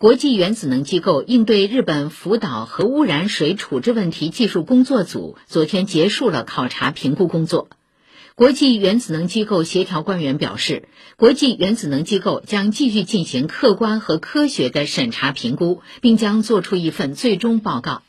国际原子能机构应对日本福岛核污染水处置问题技术工作组昨天结束了考察评估工作。国际原子能机构协调官员表示，国际原子能机构将继续进行客观和科学的审查评估，并将作出一份最终报告。